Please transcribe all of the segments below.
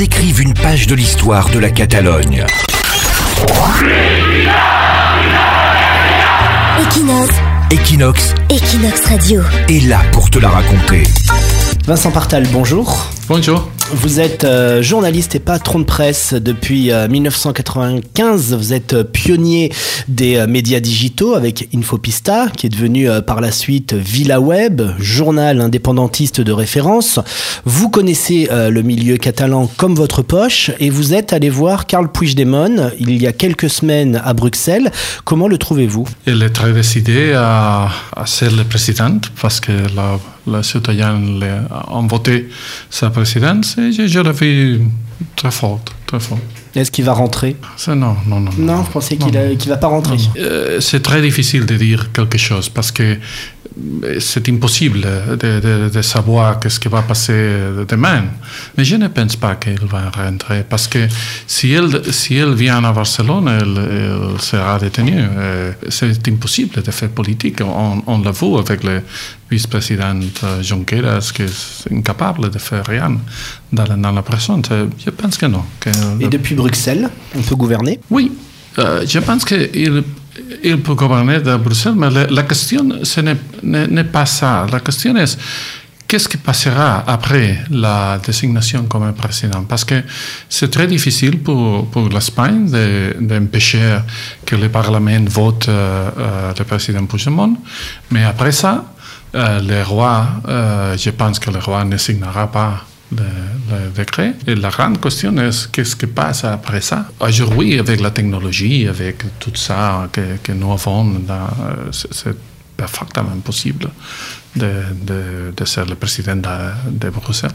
ils écrivent une page de l'histoire de la Catalogne. Equinox, Equinox Equinox Radio. est là pour te la raconter. Vincent Partal, bonjour. Bonjour. Vous êtes euh, journaliste et patron de presse depuis euh, 1995. Vous êtes euh, pionnier des euh, médias digitaux avec Infopista, qui est devenu euh, par la suite VilaWeb, journal indépendantiste de référence. Vous connaissez euh, le milieu catalan comme votre poche et vous êtes allé voir Karl Puigdemont il y a quelques semaines à Bruxelles. Comment le trouvez-vous? Il est très décidé à, à ser le président parce que la, la citoyen le- ont voté sa présidence et je, je l'ai vu très fort, très fort. Est-ce qu'il va rentrer? C'est non, non, non. Non, je pensais qu'il qu'il va pas rentrer. Euh, c'est très difficile de dire quelque chose parce que c'est impossible de, de- de savoir qu'est-ce qui va passer demain. Mais je ne pense pas qu'il va rentrer parce que si elle, si elle vient à Barcelone, elle, elle sera détenue. Euh, C'est impossible de faire politique. On, on l'a vu avec le vice-président euh, Junqueras qui est incapable de faire rien dans la, dans la. C'est- Je pense que non. que- Et depuis Bruxelles, on peut gouverner? Oui, euh, je pense qu'il il peut gouverner de Bruxelles, mais la, question, ce n'est- pas ça. La question est, qu'est-ce qui passera après la désignation comme président? Parce que c'est très difficile pour, pour l'Espagne de- d'empêcher que le Parlement vote euh, euh, le président Puigdemont, mais après ça, euh, le roi, je pense que le roi ne signera pas le, décret. Et la grande question est qu'est-ce qui passe après ça? Aujourd'hui, avec la technologie, avec tout ça que, que nous avons, euh, c'est parfaitement possible de, de, de ser le président de, de Bruxelles.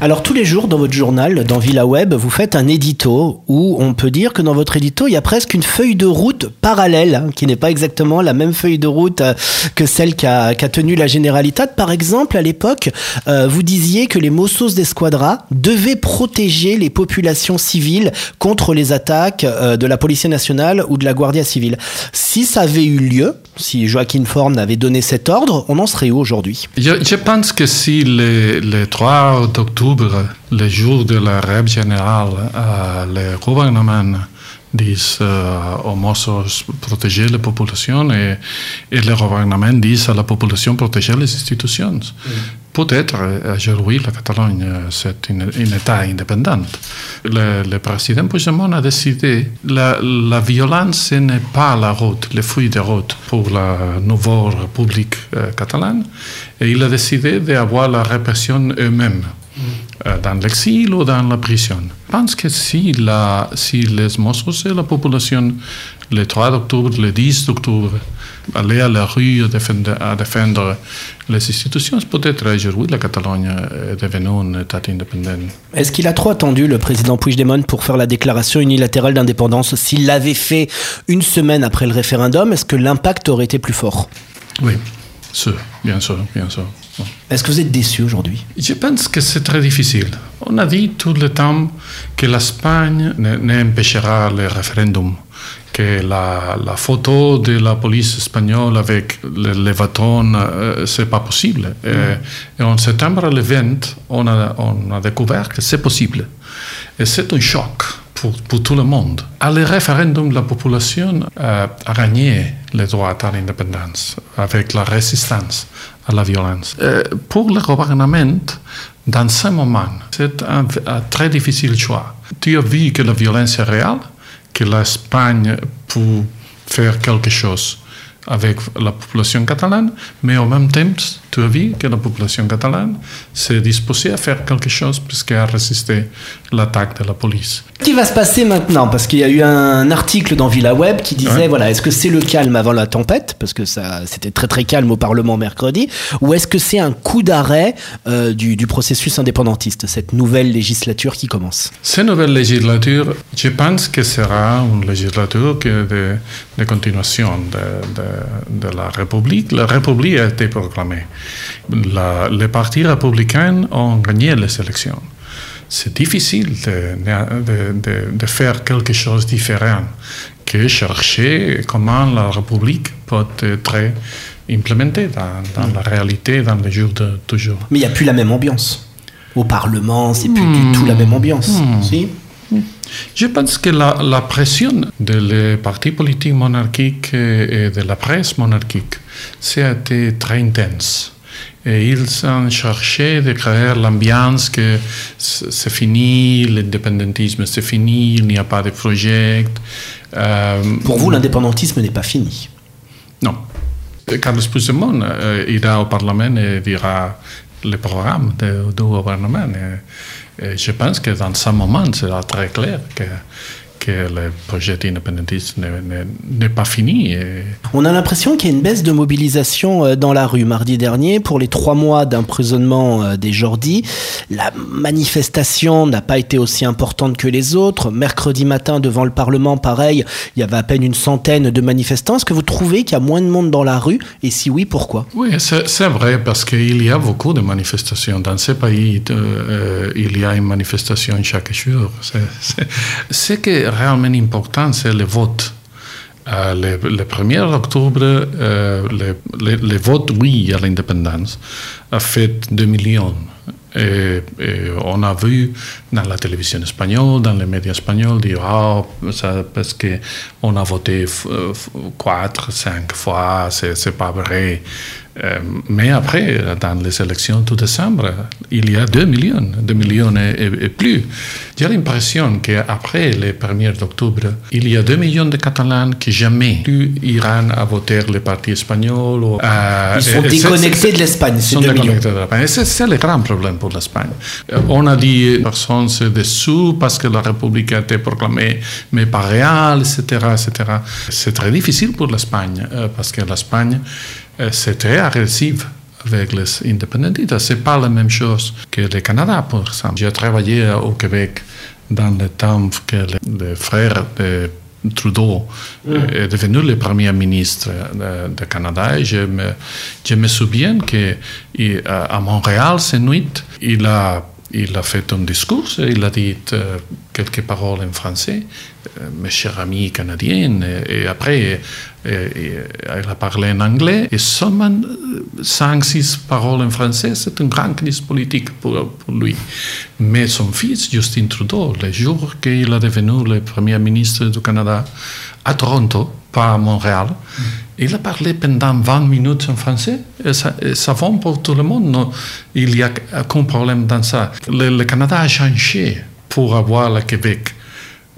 Alors tous les jours dans votre journal, dans VilaWeb, vous faites un édito où on peut dire que dans votre édito, il y a presque une feuille de route parallèle, hein, qui n'est pas exactement la même feuille de route euh, que celle qu'a qu'a tenue la Generalitat. Par exemple, à l'époque, euh, vous disiez que les Mossos d'Esquadra devaient protéger les populations civiles contre les attaques euh, de la Police nationale ou de la Guardia civile. Si ça avait eu lieu, si Joaquin Forn avait donné cet ordre, on en serait où aujourd'hui? Je, je pense que si le, le 3 octobre, le jour de la rêve générale, euh, le gouvernement dit euh, aux Mossos protéger la population et, et le gouvernement dit à la population protéger les institutions. Peut-être euh, aujourd'hui la Catalogne euh, c'est une, un État indépendant. Le, le président Puigdemont a décidé la, la violence ce n'est pas la route, le feuille de route pour la nouvelle République euh, catalane et il a décidé d'avoir la répression eux-mêmes dans l'exil ou dans la prison. Je pense que si, la, si les Mossos et la population, le 3 octobre, le 10 octobre, allaient à la rue à défendre, à défendre les institutions, peut-être aujourd'hui la Catalogne est devenue un État indépendant. Est-ce qu'il a trop attendu le président Puigdemont pour faire la déclaration unilatérale d'indépendance S'il l'avait fait une semaine après le référendum, est-ce que l'impact aurait été plus fort? Oui, sûr, bien sûr, bien sûr. Est-ce que vous êtes déçu aujourd'hui? Je pense que c'est très difficile. On a dit tout le temps que l'Espagne ne- n'empêchera le référendum, que la, la photo de la police espagnole avec le, les bâtons, euh, c'est pas possible. Et, et en septembre le 20, on a, on a découvert que c'est possible. Et c'est un choc pour, pour tout le monde. À le référendum, la population euh, a gagné le droit à l'indépendance avec la résistance à la violence. Euh, pour le gouvernement, dans ce moment, c'est un, un très difficile choix. Tu as vu que la violence est réelle, que l'Espagne peut faire quelque chose avec la population catalane, mais en même temps, tu as vu que la population catalane s'est disposée à faire quelque chose puisqu'elle a résisté l'attaque de la police. Qu'est-ce qui va se passer maintenant Parce qu'il y a eu un article dans VilaWeb qui disait Ouais. voilà, est-ce que c'est le calme avant la tempête? Parce que ça, c'était très très calme au Parlement mercredi. Ou est-ce que c'est un coup d'arrêt euh, du, du processus indépendantiste, cette nouvelle législature qui commence? Cette nouvelle législature, je pense que sera une législature de, de continuation de, de, de la République. La République a été proclamée. La- les partis républicains ont gagné les élections. C'est difficile de, de- de- de faire quelque chose de différent que chercher comment la République peut être implémentée dans, dans la réalité, dans les jours de toujours. Mais il n'y a plus la même ambiance. Au Parlement, c'est plus du tout la même ambiance. Si Je pense que la, la pression des partis politiques monarchiques et de la presse monarchique, été très intense. Et ils ont cherché de créer l'ambiance que c'est fini, l'indépendantisme c'est fini, il n'y a pas de projet. Euh, Pour vous, l'indépendantisme n'est pas fini Non. Carlos Puigdemont euh, ira au Parlement et dira le programme du gouvernement. Et, je pense que dans ce moment, c'est très clair que que le projet indépendantiste n'est pas fini. On a l'impression qu'il y a une baisse de mobilisation euh, dans la rue mardi dernier pour les trois mois d'emprisonnement euh, des Jordi. La manifestation n'a pas été aussi importante que les autres. Mercredi matin, devant le Parlement, pareil, il y avait à peine une centaine de manifestants. Est-ce que vous trouvez qu'il y a moins de monde dans la rue? Et si oui, pourquoi? Oui, c'est vrai, parce qu'il y a beaucoup de manifestations. Dans ces pays, euh, il y a une manifestation chaque jour. C'est que réellement important, c'est le vote. Euh, le, le, 1er octobre, euh, le, le, vote oui à l'indépendance a fait 2 millions. On a vu dans la télévision espagnole, dans les médias espagnols, dire ah, ça, parce qu'on a voté 4, 5 fois, c'est pas vrai. Euh, mais après, dans les élections tout décembre, il y a 2 millions, 2 millions et, et plus. J'ai l'impression qu'après le 1er octobre, il y a 2 millions de Catalans qui jamais plus iront à voter le parti espagnol. Ou, euh, Ils sont déconnectés de l'Espagne, c'est 2 millions. C'est le grand problème pour l'Espagne. On a dit que personne se dessous parce que la République a été proclamée, mais pas réelle, etc. etc. C'est très difficile pour l'Espagne euh, parce que l'Espagne c'est très agressif avec les indépendantistes. Ce n'est pas la même chose que le Canada, par exemple. J'ai travaillé au Québec dans le temps que le, frère de Trudeau mm. est devenu le premier ministre du Canada. Et je me, je me souviens qu'à Montréal, cette nuit, il a il a fait un discours, il a dit euh, quelques paroles en français, euh, mes chers amis canadiens, et, après il a parlé en anglais, et seulement 5-6 paroles en français, c'est une grande crise politique pour, pour, lui. Mais son fils, Justin Trudeau, le jour qu'il est devenu le premier ministre du Canada à Toronto, pas à Montréal, mm. Il a parlé pendant 20 minutes en français et ça, va pour tout le monde. Il n'y a aucun problème dans ça. Le, le, Canada a changé pour avoir le Québec,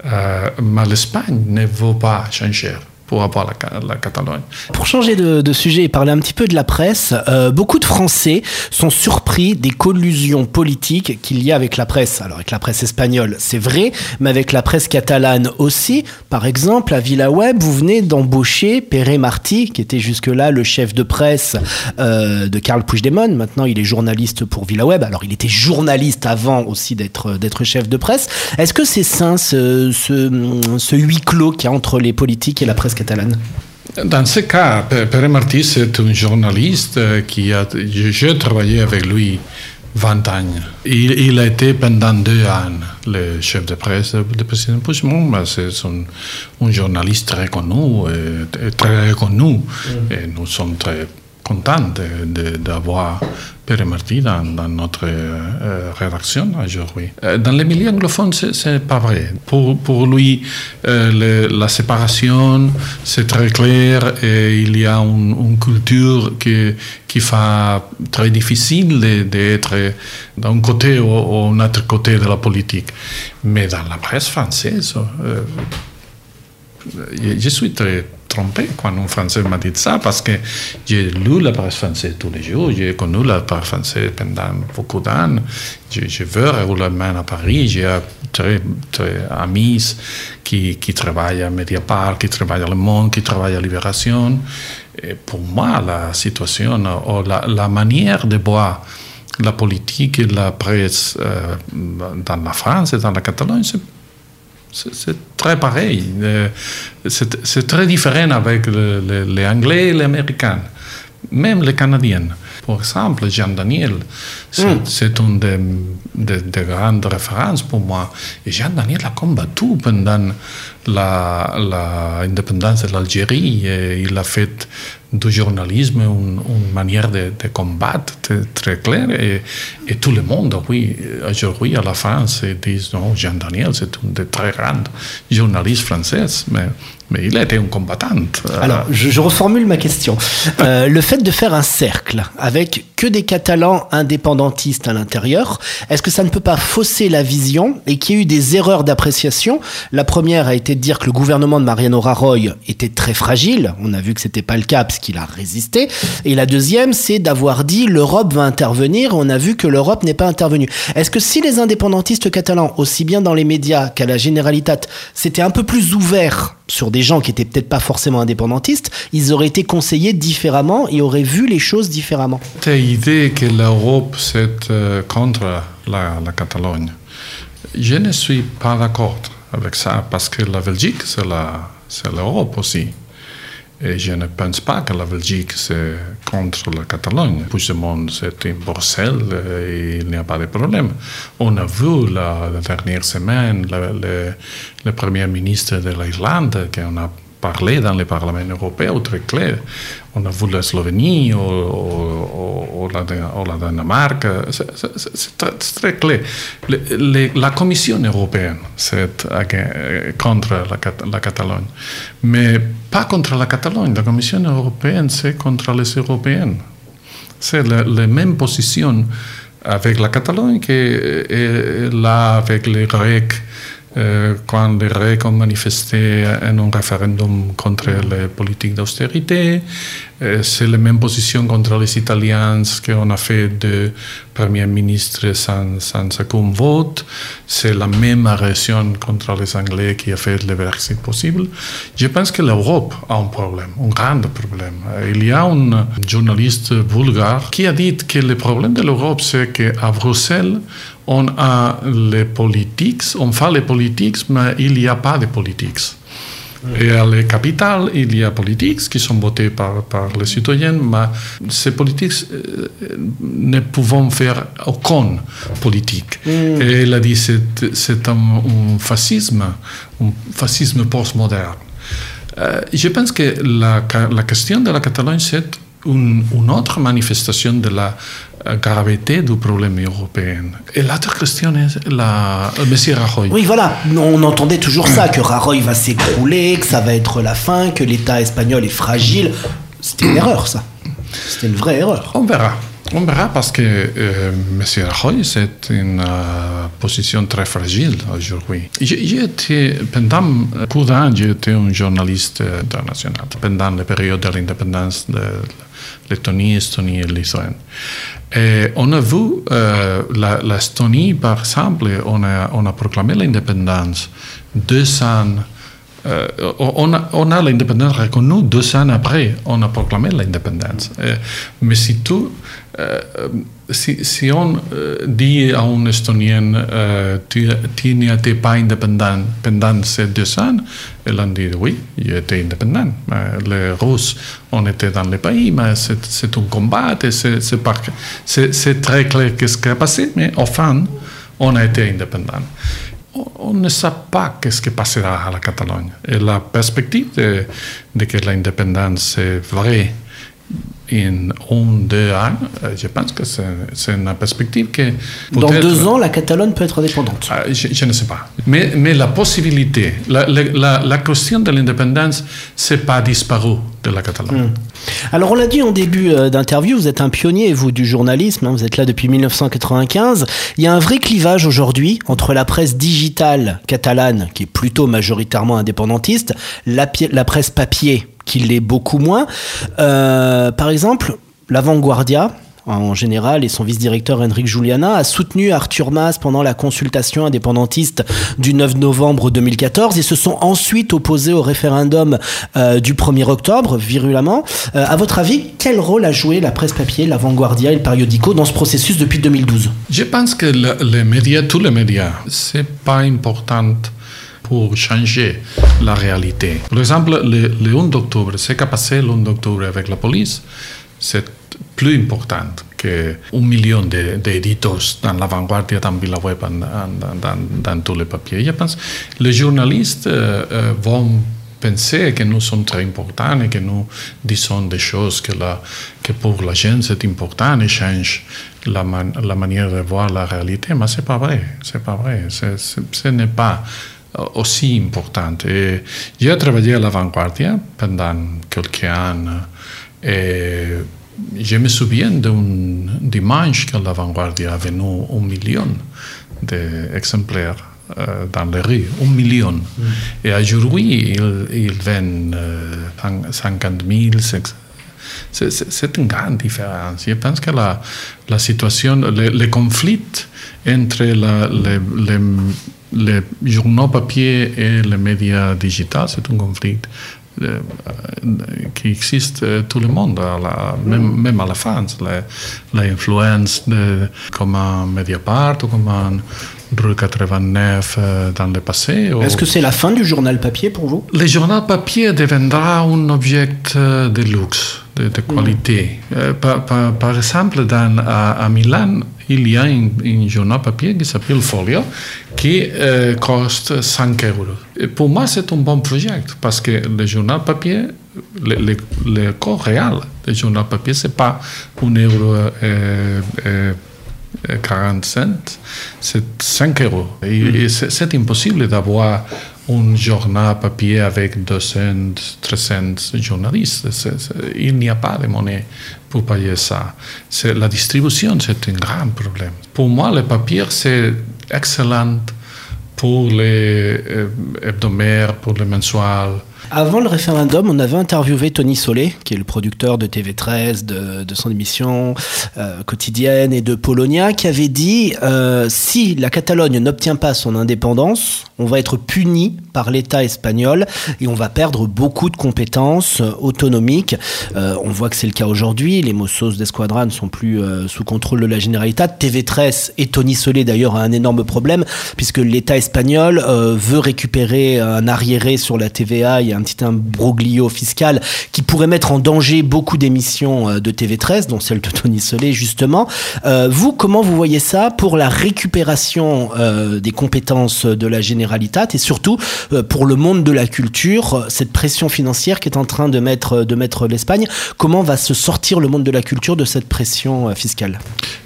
euh, mais l'Espagne ne veut pas changer pour avoir la, Catalogne. Pour changer de, sujet et parler un petit peu de la presse, euh, beaucoup de Français sont surpris des collusions politiques qu'il y a avec la presse. Alors avec la presse espagnole, c'est vrai, mais avec la presse catalane aussi. Par exemple, à VilaWeb, vous venez d'embaucher Pere Martí, qui était jusque-là le chef de presse euh, de Carl Puigdemont. Maintenant, il est journaliste pour VilaWeb. Alors, il était journaliste avant aussi d'être d'être chef de presse. Est-ce que c'est sain ce, ce huis clos qu'il y a entre les politiques et la presse catalane Dans ce cas, Pere Martí, c'est un journaliste qui a. J'ai travaillé avec lui 20 ans. Il, il, a été pendant deux ans le chef de presse du président Puigdemont. C'est un, un, journaliste très connu, et, très reconnu. Mm. Et nous sommes très contents d'avoir Pere Martí dans, dans notre euh, rédaction aujourd'hui. Euh, dans les milieux anglophones, ce n'est pas vrai. Pour, pour lui, euh, la séparation, c'est très clair et il y a une, culture qui, qui fait très difficile d'être d'un côté ou, ou un autre côté de la politique. Mais dans la presse française, je suis très trompé quand un Français m'a dit ça, parce que j'ai lu la presse française tous les jours, j'ai connu la presse française pendant beaucoup d'années, je, je vais régulièrement à Paris, j'ai très, très amis qui, qui travaillent à Mediapart, qui travaillent à Le Monde, qui travaillent à Libération. Pour moi, la situation, ou la, la manière de voir la politique et la presse euh, dans la France et dans la Catalogne, c'est c'est très pareil. Euh, c'est très différent avec le, le, les Anglais et les Américains, même les Canadiens. Par exemple, Jean Daniel, c'est mm. une des de, de grandes références pour moi. Et Jean Daniel a combattu pendant l'indépendance de l'Algérie. Il a fait du journalisme, une, manière de, de combattre très, claire. Et, tout le monde, oui, aujourd'hui à la France, disent non, Jean Daniel, c'est un des très grands journalistes français, mais mais il était un combattant. Alors, je, je reformule ma question. Euh, le fait de faire un cercle avec que des Catalans indépendantistes à l'intérieur, est-ce que ça ne peut pas fausser la vision et qu'il y ait eu des erreurs d'appréciation? La première a été de dire que le gouvernement de Mariano Rajoy était très fragile. On a vu que c'était pas le cas puisqu'il a résisté. Et la deuxième, c'est d'avoir dit l'Europe va intervenir. On a vu que l'Europe n'est pas intervenue. Est-ce que si les indépendantistes catalans, aussi bien dans les médias qu'à la Generalitat, s'étaient un peu plus ouverts sur des gens qui étaient peut-être pas forcément indépendantistes, ils auraient été conseillés différemment et auraient vu les choses différemment? Cette idée que l'Europe c'est contre la, la, Catalogne, je ne suis pas d'accord avec ça parce que la Belgique c'est l'Europe aussi. Et je ne pense pas que la Belgique c'est contre la Catalogne. Puigdemont c'est in Bruxelles et il n'y a pas de problème. On a vu la, dernière semaine le premier ministre de l'Irlande qu'on a parlé dans le Parlement européen très clair. On a vu la Slovénie ou, la, Danemark. C'est très, clair. La Commission européenne, c'est contre la, Catalogne. Mais pas contre la Catalogne. La Commission européenne, c'est contre les Européens. C'est la, même position avec la Catalogne que là avec les Grecs quand les Grecs ont manifesté en un référendum contre les politiques d'austérité. Euh, c'est la même position contre les Italiens qu'on a fait de Premier ministre sans, sans aucun vote. C'est la même agression contre les Anglais qui a fait le Brexit possible. Je pense que l'Europe a un problème, un grand problème. Il y a un journaliste bulgare qui a dit que le problème de l'Europe, c'est qu'à Bruxelles, on a les politiques, on fait les politiques, mais il n'y a pas de politiques. Et à la capitale, il y a politiques qui sont votées par, par les citoyens, mais ces politiques euh, ne pouvons faire aucune politique. Mm. Et il a dit que c'est un, un, fascisme, un fascisme postmoderne. Euh, je pense que la, la question de la Catalogne, c'est une, une, autre manifestation de la gravité du problème européen. Et l'autre question est la, M. Rajoy. Oui, voilà, on entendait toujours ça, que Rajoy va s'écrouler, que ça va être la fin, que l'État espagnol est fragile. C'était une erreur, ça. C'était une vraie erreur. On verra. On verra parce que euh, M. Rajoy, c'est une euh, position très fragile aujourd'hui. J'ai été, pendant beaucoup d'années, j'étais un journaliste international, pendant la période de l'indépendance de Lettonie, Estonie et Lituanie. Et on a vu euh, l'Estonie, par exemple, on a, proclamé l'indépendance 200 euh, on a, a l'indépendance reconnue deux ans après, on a proclamé l'indépendance. Euh, mais si tout, euh, si, si, on dit à un Estonien euh, tu, tu n'étais pas indépendant pendant ces deux ans, ils ont dit oui, j'étais indépendant. Les Russes, on était dans le pays, mais c'est un combat, c'est très clair ce qui a passé, mais enfin, on a été indépendant on ne sait pas qu'est-ce qui passera à la Catalogne. Et la perspective de, de que l'indépendance est vraie en un, deux ans, je pense que c'est une perspective que... Dans deux ans, la Catalogne peut être indépendante je, je, ne sais pas. Mais, mais la possibilité, la, la, la question de l'indépendance, c'est pas disparu de la Catalogne. Mm. Alors on l'a dit en début d'interview, vous êtes un pionnier, vous, du journalisme, hein, vous êtes là depuis 1995. Il y a un vrai clivage aujourd'hui entre la presse digitale catalane, qui est plutôt majoritairement indépendantiste, la, la presse papier, qui l'est beaucoup moins. Euh, par exemple, La Vanguardia, en général et son vice-directeur Henrik Juliana a soutenu Arthur Mas pendant la consultation indépendantiste du 9 novembre 2014 et se sont ensuite opposés au référendum euh, du 1er octobre virulemment. Euh, à votre avis, quel rôle a joué la presse papier, la Vanguardia et le Periodico dans ce processus depuis 2012 Je pense que le, les médias, tous les médias, c'est pas important pour changer la réalité. Par exemple, le, le 1 octobre, ce qui a passé le 1 octobre avec la police, c'est plus important qu'un million d'éditeurs dans la vanguardia, dans VilaWeb, dans, dans, tous les papiers. Je pense que les journalistes euh, vont penser que nous sommes très importants et que nous disons des choses que, la, que pour la gente c'est important et change la, man, la manière de voir la réalité, mais c'est pas vrai, c'est pas vrai, ce n'est pas aussi important. Et j'ai travaillé à l'avant-garde pendant quelques années et je me souviens d'un dimanche que l'avant-garde a venu un million d'exemplaires euh, dans les rues, un million. Mm. Et aujourd'hui, il, il vend euh, 50 000, c'est une grande différence. Je pense que la, la situation, le, le conflit entre la, les, les, les, journaux papier et les médias digitales, c'est un conflit euh, qui existe euh, tout le monde, à la, même, même, à la France. L'influence comme un Mediapart ou comme un Rue 89 euh, dans le passé. Est-ce que c'est la fin du journal papier pour vous? Le journal papier deviendra un objet de luxe, de, de qualité. Par, par, par, exemple, dans, à, à Milan, il y a un, un journal papier qui s'appelle Folio qui euh, coste 5 euros. Et pour moi, c'est un bon projet parce que le journal papier, le, le, le coût réel du journal papier, ce n'est pas 1 euro. Euh, euh, 40 cents, c'est 5 euros. Et, c'est impossible d'avoir un journal papier avec 200, 300 journalistes. il n'y a pas de monnaie pour payer ça. La distribution, c'est un grand problème. Pour moi, le papier, c'est excellent pour les euh, hebdomadaires, pour les mensuels. Avant le référendum, on avait interviewé Tony Solé, qui est le producteur de TV13, de, son émission euh, quotidienne et de Polonia, qui avait dit euh, si la Catalogne n'obtient pas son indépendance, on va être puni par l'État espagnol et on va perdre beaucoup de compétences euh, autonomiques. On voit que c'est le cas aujourd'hui. Les Mossos d'Esquadra ne sont plus sous contrôle de la Généralitat. TV13 et Tony Solé d'ailleurs a un énorme problème puisque l'État espagnol veut récupérer un arriéré sur la TVA. Un petit imbroglio fiscal qui pourrait mettre en danger beaucoup d'émissions euh, de TV13, dont celle de Tony Solé justement. Euh, vous, comment vous voyez ça pour la récupération euh, des compétences de la Généralitat et surtout pour le monde de la culture, cette pression financière qui est en train de mettre, de mettre l'Espagne, comment va se sortir le monde de la culture de cette pression fiscale?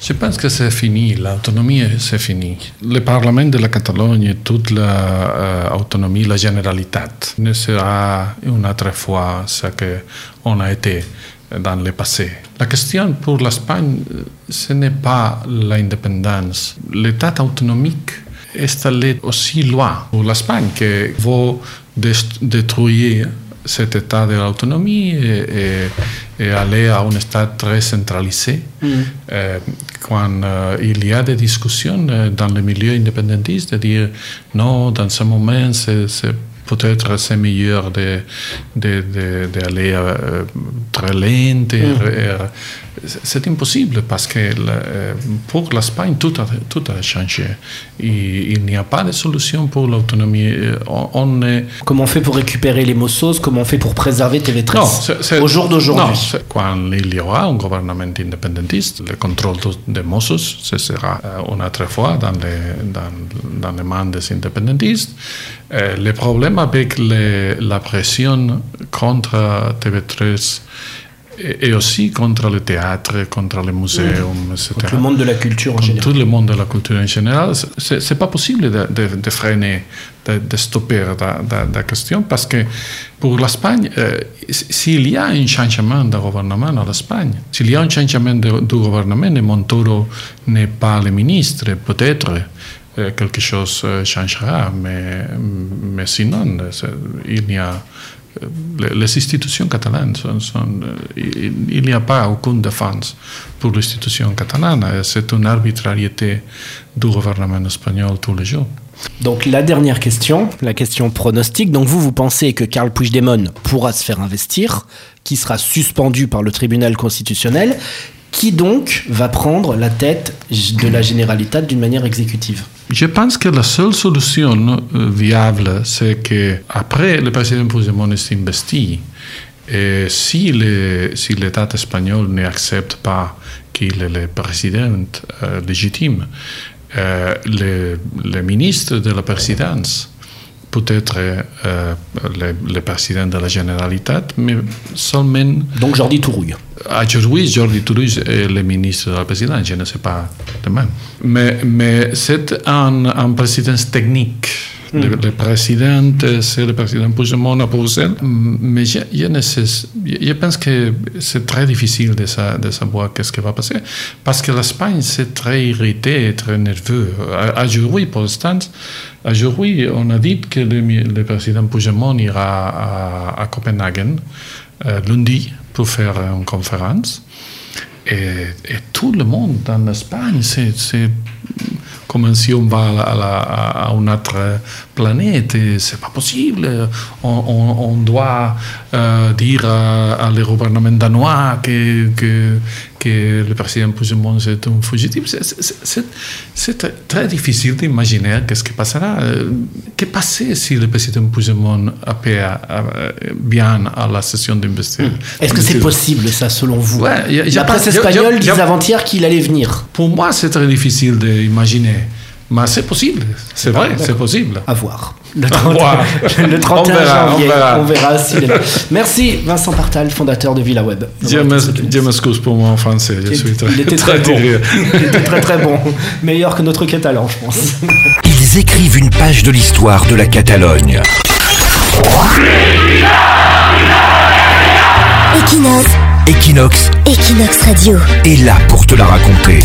Je pense que c'est fini, l'autonomie c'est fini. Le Parlement de la Catalogne toute l'autonomie, la, euh, la Généralitat ne sera une autre fois ce qu'on a été dans le passé. La question pour l'Espagne, ce n'est pas l'indépendance. L'État autonomique est allé aussi loin pour l'Espagne, qui veut détruire cet état de l'autonomie et, et, et, aller à un état très centralisé. Mm. Euh, quand euh, il y a des discussions dans le milieu indépendantiste de dire non, dans ce moment, c'est peut-être c'est meilleur d'aller de, de, de, de euh, très lent. Mm. C'est impossible parce que le, pour l'Espagne, tout a, tout a changé. Et, il n'y a pas de solution pour l'autonomie. On, on est... Comment on fait pour récupérer les Mossos? Comment on fait pour préserver TV13 non, c est, c est, au jour d'aujourd'hui? Quand il y aura un gouvernement indépendantiste, le contrôle des Mossos, ce sera une autre fois dans les, dans, dans les mains des indépendantistes. Euh, le problème avec les, la pression contre TV13 et, et, aussi contre le théâtre, contre les muséums, etc. Contre le monde de la culture en contre général. tout le monde de la culture en général, c'est pas possible de, de, de freiner, de, de stopper la, question parce que pour l'Espagne, euh, s'il y a un changement de gouvernement en Espagne, s'il y a un changement de, du gouvernement et Montoro n'est pas le ministre, peut-être euh, quelque chose changera, mais, mais sinon, il n'y a les institutions catalanes sont, sont, il n'y a pas aucune défense pour l'institution catalane. C'est une arbitrariété du gouvernement espagnol tous les jours. Donc la dernière question, la question pronostique. Donc vous, vous pensez que Carl Puigdemont pourra se faire investir, qui sera suspendu par le tribunal constitutionnel, qui donc va prendre la tête de la Généralitat d'une manière exécutive? Je pense que la seule solution viable, c'est que après le président Puigdemont est investi, et si l'État espagnol n'accepte pas qu'il est le président euh, légitime, euh, le, le, ministre de la présidence peut-être euh, le, le président de la Généralité, mais seulement Donc Jordi Tourouille. Aujourd'hui, Jordi Toulouse est le ministre de la présidence, je ne sais pas de même. Mais, mais c'est un, un président technique. Le, président, c'est le président Puigdemont à Bruxelles. Mais je, pense que c'est très difficile de, sa, de savoir qu'est-ce qui va passer. Parce que l'Espagne, c'est très irrité très nerveux. Aujourd'hui, pour l'instant, aujourd'hui, on a dit que le, le président Puigdemont ira à, à Copenhague euh, lundi pour faire une conférence. Et, et, tout le monde dans l'Espagne, c'est comme si on va à, la, une autre planète. C'est pas possible. On, doit euh, dire à, à danois que, que le président Puigdemont est un fugitif. C'est très difficile d'imaginer qu'est-ce qui passera. Que si le président Puigdemont appelle bien à la session d'investiture Est-ce que c'est possible, ça, selon vous? Ouais, y a, y a La presse espagnole disait avant-hier qu'il allait venir. Pour moi, c'est très difficile d'imaginer. Mais c'est possible, c'est vrai, c'est possible. À voir. Le 31, le 31 on verra, janvier, on verra. on verra si Merci Vincent Partal, fondateur de Villa Web. M'excuse pour français, je suis très, Il était très, très bon. Il était très très bon. Meilleur que notre catalan, je pense. Ils écrivent une page de l'histoire de la Catalogne. Equinox, Equinox Equinox Radio. est là pour te la raconter.